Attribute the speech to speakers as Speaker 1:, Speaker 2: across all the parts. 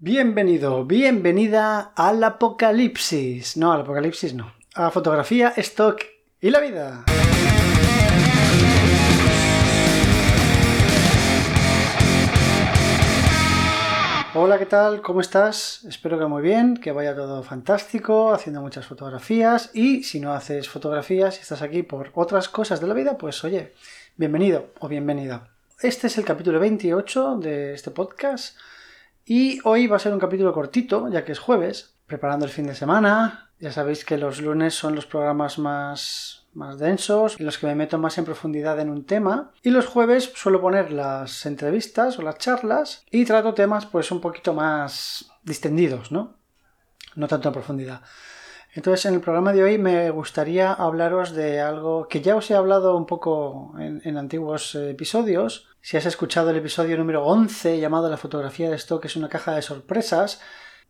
Speaker 1: Bienvenido, bienvenida al apocalipsis. No, al apocalipsis no. A fotografía, stock y la vida. Hola, ¿qué tal? ¿Cómo estás? Espero que muy bien, que vaya todo fantástico, haciendo muchas fotografías y si no haces fotografías y estás aquí por otras cosas de la vida, pues oye, bienvenido o bienvenida. Este es el capítulo 28 de este podcast y hoy va a ser un capítulo cortito, ya que es jueves, preparando el fin de semana. Ya sabéis que los lunes son los programas más, más densos, en los que me meto más en profundidad en un tema. Y los jueves suelo poner las entrevistas o las charlas y trato temas pues un poquito más distendidos, ¿no? No tanto en profundidad. Entonces, en el programa de hoy me gustaría hablaros de algo que ya os he hablado un poco en, antiguos episodios. Si has escuchado el episodio número 11 llamado La fotografía de stock es una caja de sorpresas,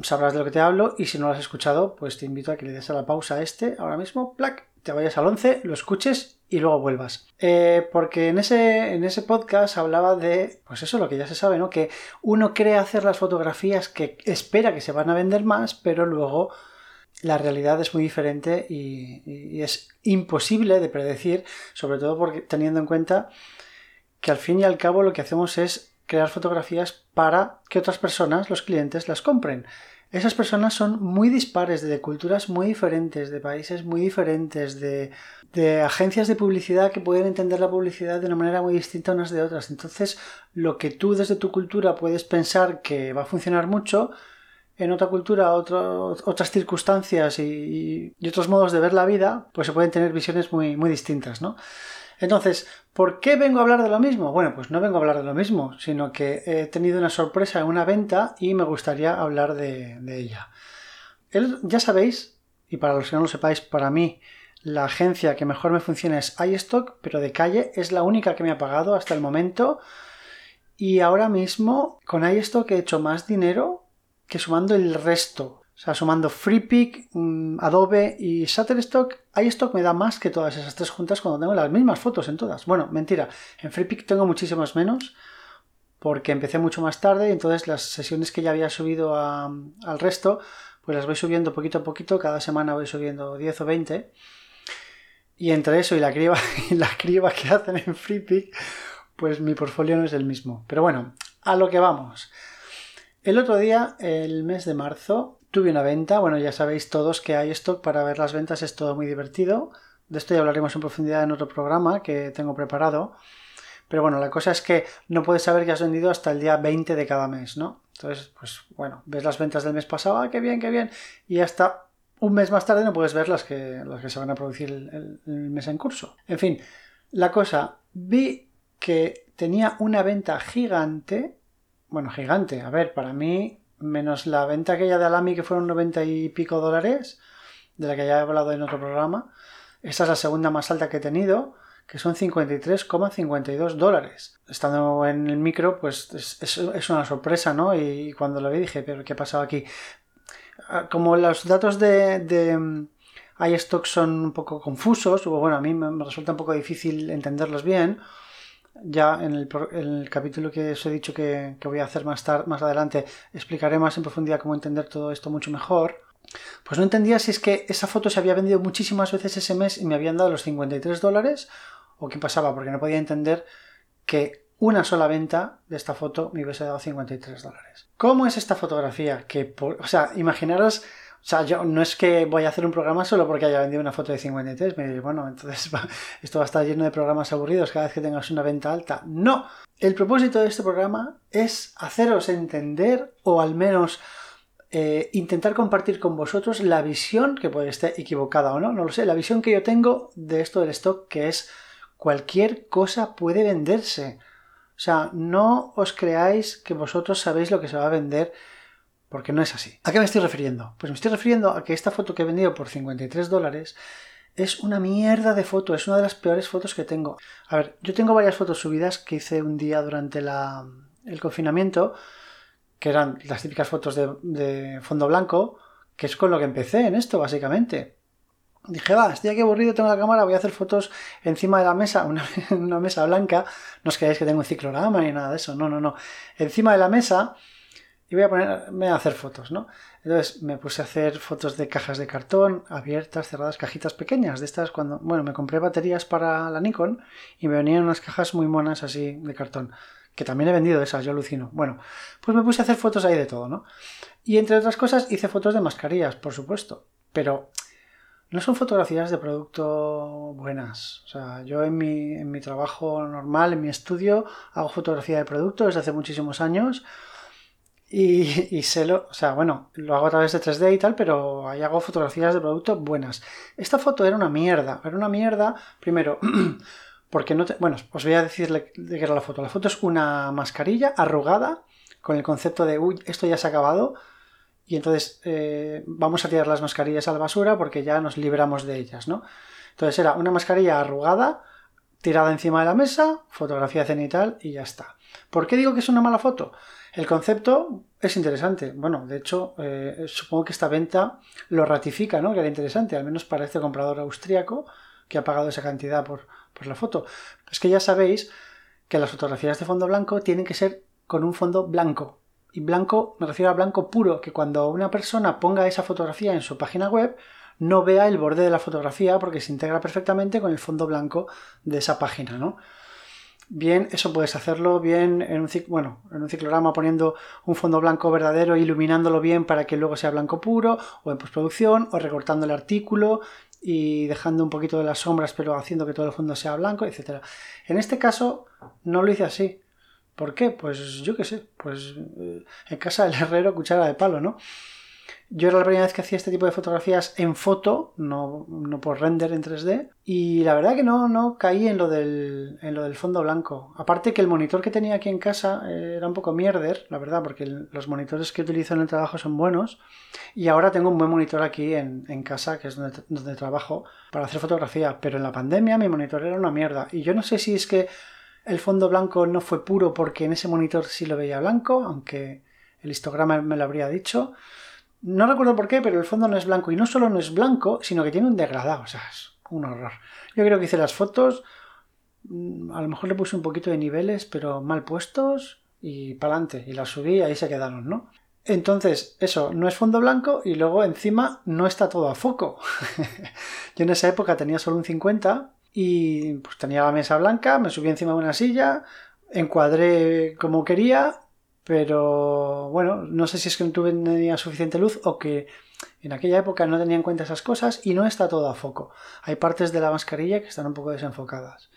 Speaker 1: sabrás de lo que te hablo y si no lo has escuchado, pues te invito a que le des a la pausa a este ahora mismo, plac, te vayas al 11, lo escuches y luego vuelvas. Eh, porque en ese, en ese podcast hablaba de, pues eso, lo que ya se sabe, ¿no? Que uno cree hacer las fotografías que espera que se van a vender más, pero luego la realidad es muy diferente y, es imposible de predecir, sobre todo porque teniendo en cuenta que al fin y al cabo lo que hacemos es crear fotografías para que otras personas, los clientes, las compren. Esas personas son muy dispares, de culturas muy diferentes, de países muy diferentes, de, de, agencias de publicidad que pueden entender la publicidad de una manera muy distinta unas de otras. Entonces, lo que tú desde tu cultura puedes pensar que va a funcionar mucho, en otra cultura, otras circunstancias y, otros modos de ver la vida, pues se pueden tener visiones muy, muy distintas, ¿no? Entonces, ¿por qué vengo a hablar de lo mismo? Bueno, pues no vengo a hablar de lo mismo, sino que he tenido una sorpresa en una venta y me gustaría hablar de, ella. ya sabéis, y para los que no lo sepáis, para mí la agencia que mejor me funciona es iStock, pero de calle es la única que me ha pagado hasta el momento. Y ahora mismo con iStock he hecho más dinero que sumando el resto. O sea, sumando FreePic, mm, Adobe y Shutterstock, iStock me da más que todas esas tres juntas cuando tengo las mismas fotos en todas. Bueno, mentira, en FreePic tengo muchísimas menos porque empecé mucho más tarde y entonces las sesiones que ya había subido al resto, pues las voy subiendo poquito a poquito, cada semana voy subiendo 10 o 20. Y entre eso y la criba, y la criba que hacen en FreePic, pues mi portfolio no es el mismo. Pero bueno, a lo que vamos. El otro día, el mes de marzo, tuve una venta. Bueno, ya sabéis todos que hay stock para ver las ventas, es todo muy divertido. De esto ya hablaremos en profundidad en otro programa que tengo preparado. Pero bueno, la cosa es que no puedes saber que has vendido hasta el día 20 de cada mes, ¿no? Entonces, pues bueno, ves las ventas del mes pasado, ¡ah, qué bien, qué bien! Y hasta un mes más tarde no puedes ver las que, las que se van a producir el mes en curso. En fin, la cosa, vi que tenía una venta gigante bueno, gigante. A ver, para mí, menos la venta aquella de Alami que fueron 90 y pico dólares, de la que ya he hablado en otro programa, esta es la segunda más alta que he tenido, que son 53,52 dólares. Estando en el micro, pues es, una sorpresa, ¿no? Y cuando lo vi dije, pero ¿qué ha pasado aquí? Ah, como los datos de, de mm, iStock son un poco confusos, o bueno, a mí me resulta un poco difícil entenderlos bien, ya en el, capítulo que os he dicho que, voy a hacer más, tarde, más adelante, explicaré más en profundidad cómo entender todo esto mucho mejor. Pues no entendía si es que esa foto se había vendido muchísimas veces ese mes y me habían dado los 53 dólares o qué pasaba, porque no podía entender que una sola venta de esta foto me hubiese dado 53 dólares. ¿Cómo es esta fotografía? Que, o sea, imaginaros o sea, yo no es que voy a hacer un programa solo porque haya vendido una foto de 53. Me dice, bueno, entonces esto va a estar lleno de programas aburridos cada vez que tengas una venta alta. No. El propósito de este programa es haceros entender o al menos eh, intentar compartir con vosotros la visión, que puede estar equivocada o no, no lo sé, la visión que yo tengo de esto del stock, que es cualquier cosa puede venderse. O sea, no os creáis que vosotros sabéis lo que se va a vender porque no es así. ¿A qué me estoy refiriendo? Pues me estoy refiriendo a que esta foto que he vendido por 53 dólares es una mierda de foto, es una de las peores fotos que tengo. A ver, yo tengo varias fotos subidas que hice un día durante el confinamiento, que eran las típicas fotos de, fondo blanco, que es con lo que empecé en esto, básicamente. Dije, va, estoy aquí aburrido, tengo la cámara, voy a hacer fotos encima de la mesa, una, una mesa blanca. No os creáis que tengo un ciclorama ni nada de eso, no, no, no. Encima de la mesa y voy a ponerme a hacer fotos, ¿no? Entonces me puse a hacer fotos de cajas de cartón abiertas, cerradas, cajitas pequeñas, de estas cuando, bueno, me compré baterías para la Nikon y me venían unas cajas muy monas así de cartón, que también he vendido esas, yo alucino. Bueno, pues me puse a hacer fotos ahí de todo, ¿no? Y entre otras cosas hice fotos de mascarillas, por supuesto, pero no son fotografías de producto buenas. O sea, yo en mi, en mi trabajo normal, en mi estudio, hago fotografía de producto desde hace muchísimos años y, sé lo, o sea, bueno, lo hago a través de 3D y tal, pero ahí hago fotografías de producto buenas. Esta foto era una mierda, era una mierda, primero, porque no te, bueno, os voy a decirle de qué era la foto. La foto es una mascarilla arrugada con el concepto de, uy, esto ya se ha acabado, y entonces eh, vamos a tirar las mascarillas a la basura porque ya nos libramos de ellas, ¿no? Entonces era una mascarilla arrugada, tirada encima de la mesa, fotografía cenital y ya está. ¿Por qué digo que es una mala foto? El concepto es interesante. Bueno, de hecho, eh, supongo que esta venta lo ratifica, ¿no? Que era interesante, al menos para este comprador austríaco que ha pagado esa cantidad por, por la foto. Es que ya sabéis que las fotografías de fondo blanco tienen que ser con un fondo blanco. Y blanco, me refiero a blanco puro, que cuando una persona ponga esa fotografía en su página web, no vea el borde de la fotografía porque se integra perfectamente con el fondo blanco de esa página, ¿no? Bien, eso puedes hacerlo bien en un, bueno, en un ciclorama poniendo un fondo blanco verdadero, iluminándolo bien para que luego sea blanco puro, o en postproducción, o recortando el artículo y dejando un poquito de las sombras, pero haciendo que todo el fondo sea blanco, etc. En este caso no lo hice así. ¿Por qué? Pues yo qué sé, pues eh, en casa del herrero cuchara de palo, ¿no? Yo era la primera vez que hacía este tipo de fotografías en foto, no, por render en 3D, y la verdad que no, no caí en lo, del, en lo del fondo blanco. Aparte que el monitor que tenía aquí en casa eh, era un poco mierder, la verdad, porque los monitores que utilizo en el trabajo son buenos, y ahora tengo un buen monitor aquí en, casa, que es donde, donde trabajo, para hacer fotografía, pero en la pandemia mi monitor era una mierda, y yo no sé si es que el fondo blanco no fue puro porque en ese monitor sí lo veía blanco, aunque el histograma me lo habría dicho. No recuerdo por qué, pero el fondo no es blanco. Y no solo no es blanco, sino que tiene un degradado. O sea, es un horror. Yo creo que hice las fotos. Mm, a lo mejor le puse un poquito de niveles, pero mal puestos. Y para adelante. Y las subí y ahí se quedaron, ¿no? Entonces, eso, no es fondo blanco y luego encima no está todo a foco. Yo en esa época tenía solo un 50 y pues tenía la mesa blanca, me subí encima de una silla, encuadré como quería pero bueno, no sé si es que no tenía suficiente luz o que en aquella época no tenía en cuenta esas cosas y no está todo a foco. Hay partes de la mascarilla que están un poco desenfocadas.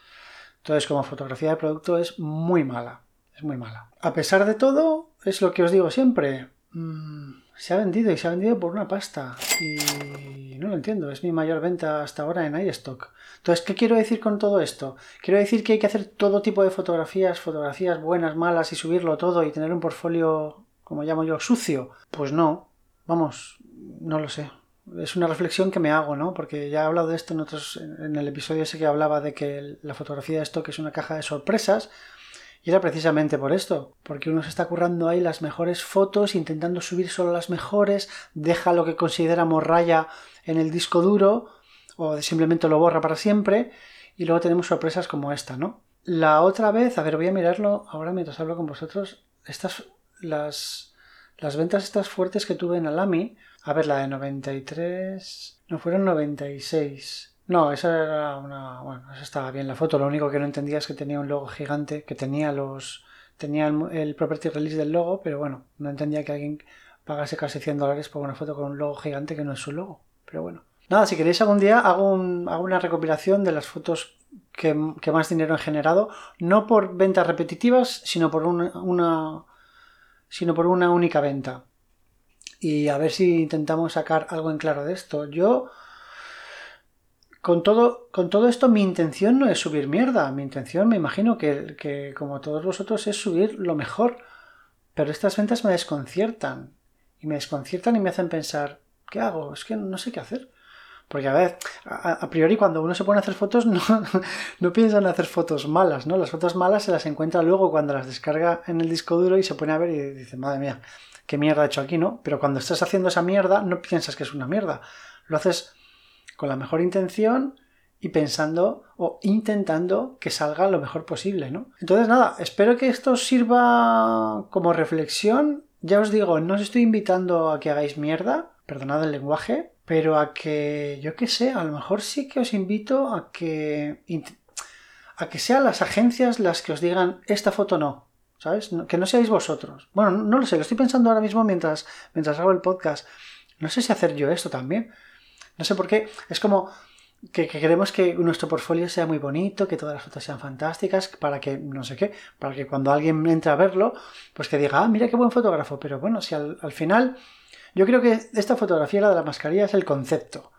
Speaker 1: Entonces, como fotografía de producto es muy mala. Es muy mala. A pesar de todo, es lo que os digo siempre. Mm, se ha vendido y se ha vendido por una pasta. Y no lo entiendo. Es mi mayor venta hasta ahora en iStock. Entonces, ¿qué quiero decir con todo esto? Quiero decir que hay que hacer todo tipo de fotografías, fotografías buenas, malas y subirlo todo y tener un portfolio, como llamo yo, sucio. Pues no, vamos, no lo sé. Es una reflexión que me hago, ¿no? Porque ya he hablado de esto en otros, en el episodio ese que hablaba de que la fotografía de stock es una caja de sorpresas. Y era precisamente por esto, porque uno se está currando ahí las mejores fotos, intentando subir solo las mejores, deja lo que considera morralla en el disco duro o simplemente lo borra para siempre y luego tenemos sorpresas como esta, ¿no? La otra vez, a ver, voy a mirarlo ahora mientras hablo con vosotros, estas, las, las ventas estas fuertes que tuve en Alami, a ver, la de 93, no fueron 96. No, esa era una, bueno, esa estaba bien la foto, lo único que no entendía es que tenía un logo gigante, que tenía los, tenía el, property release del logo, pero bueno, no entendía que alguien pagase casi 100 dólares por una foto con un logo gigante que no es su logo, pero bueno. Nada, si queréis algún día hago, una recopilación de las fotos que, más dinero han generado, no por ventas repetitivas, sino por una, sino por una única venta. Y a ver si intentamos sacar algo en claro de esto. Yo, con todo, con todo esto, mi intención no es subir mierda. Mi intención, me imagino que, que como todos vosotros, es subir lo mejor. Pero estas ventas me desconciertan. Y me desconciertan y me hacen pensar, ¿qué hago? Es que no sé qué hacer. Porque a ver, a, priori cuando uno se pone a hacer fotos no, no piensa en hacer fotos malas, ¿no? Las fotos malas se las encuentra luego cuando las descarga en el disco duro y se pone a ver y dice, madre mía, qué mierda he hecho aquí, ¿no? Pero cuando estás haciendo esa mierda no piensas que es una mierda. Lo haces con la mejor intención y pensando o intentando que salga lo mejor posible, ¿no? Entonces nada, espero que esto sirva como reflexión ya os digo, no os estoy invitando a que hagáis mierda, perdonad el lenguaje, pero a que, yo qué sé, a lo mejor sí que os invito a que, a que sean las agencias las que os digan, esta foto no, ¿sabes? Que no seáis vosotros. Bueno, no lo sé, lo estoy pensando ahora mismo mientras, mientras hago el podcast. No sé si hacer yo esto también. No sé por qué. Es como que, queremos que nuestro portfolio sea muy bonito, que todas las fotos sean fantásticas, para que, no sé qué, para que cuando alguien entre a verlo, pues que diga, ah, mira qué buen fotógrafo. Pero bueno, si al, final, yo creo que esta fotografía, la de la mascarilla, es el concepto,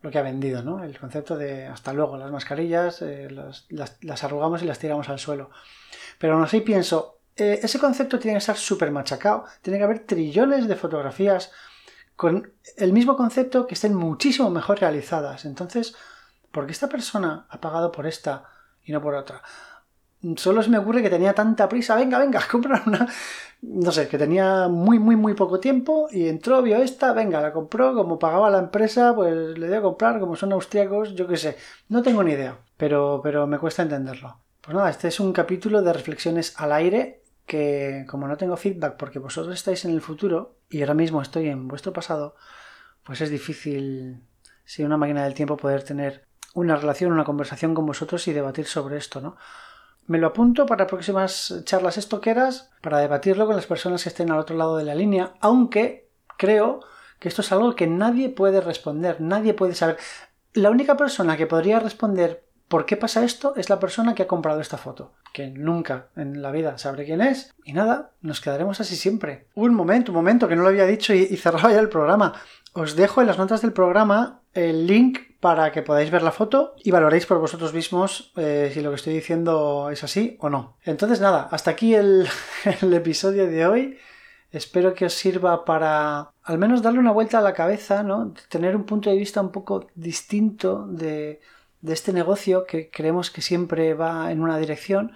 Speaker 1: lo que ha vendido, ¿no? El concepto de hasta luego, las mascarillas eh, las, arrugamos y las tiramos al suelo. Pero aún así pienso, eh, ese concepto tiene que estar súper machacado, tiene que haber trillones de fotografías con el mismo concepto que estén muchísimo mejor realizadas. Entonces, ¿por qué esta persona ha pagado por esta y no por otra? Solo se me ocurre que tenía tanta prisa, venga, venga, comprar una... No sé, que tenía muy, muy, muy poco tiempo y entró, vio esta, venga, la compró, como pagaba la empresa, pues le dio a comprar, como son austriacos, yo qué sé, no tengo ni idea, pero, pero me cuesta entenderlo. Pues nada, este es un capítulo de reflexiones al aire que como no tengo feedback porque vosotros estáis en el futuro y ahora mismo estoy en vuestro pasado, pues es difícil, si una máquina del tiempo, poder tener una relación, una conversación con vosotros y debatir sobre esto, ¿no? Me lo apunto para próximas charlas estoqueras, para debatirlo con las personas que estén al otro lado de la línea, aunque creo que esto es algo que nadie puede responder, nadie puede saber. La única persona que podría responder ¿Por qué pasa esto? Es la persona que ha comprado esta foto, que nunca en la vida sabré quién es. Y nada, nos quedaremos así siempre. Un momento, un momento, que no lo había dicho y, cerraba ya el programa. Os dejo en las notas del programa el link para que podáis ver la foto y valoréis por vosotros mismos eh, si lo que estoy diciendo es así o no. Entonces nada, hasta aquí el, el episodio de hoy. Espero que os sirva para al menos darle una vuelta a la cabeza, ¿no? Tener un punto de vista un poco distinto de de este negocio que creemos que siempre va en una dirección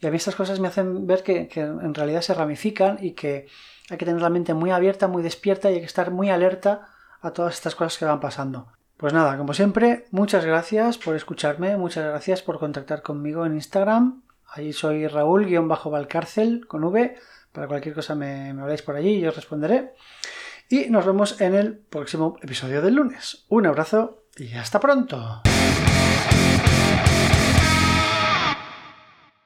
Speaker 1: y a mí estas cosas me hacen ver que, en realidad se ramifican y que hay que tener la mente muy abierta, muy despierta y hay que estar muy alerta a todas estas cosas que van pasando. Pues nada, como siempre, muchas gracias por escucharme, muchas gracias por contactar conmigo en Instagram. Ahí soy Raúl-Valcárcel con V. Para cualquier cosa me, me habláis por allí y yo os responderé. Y nos vemos en el próximo episodio del lunes. Un abrazo y hasta pronto. Bye.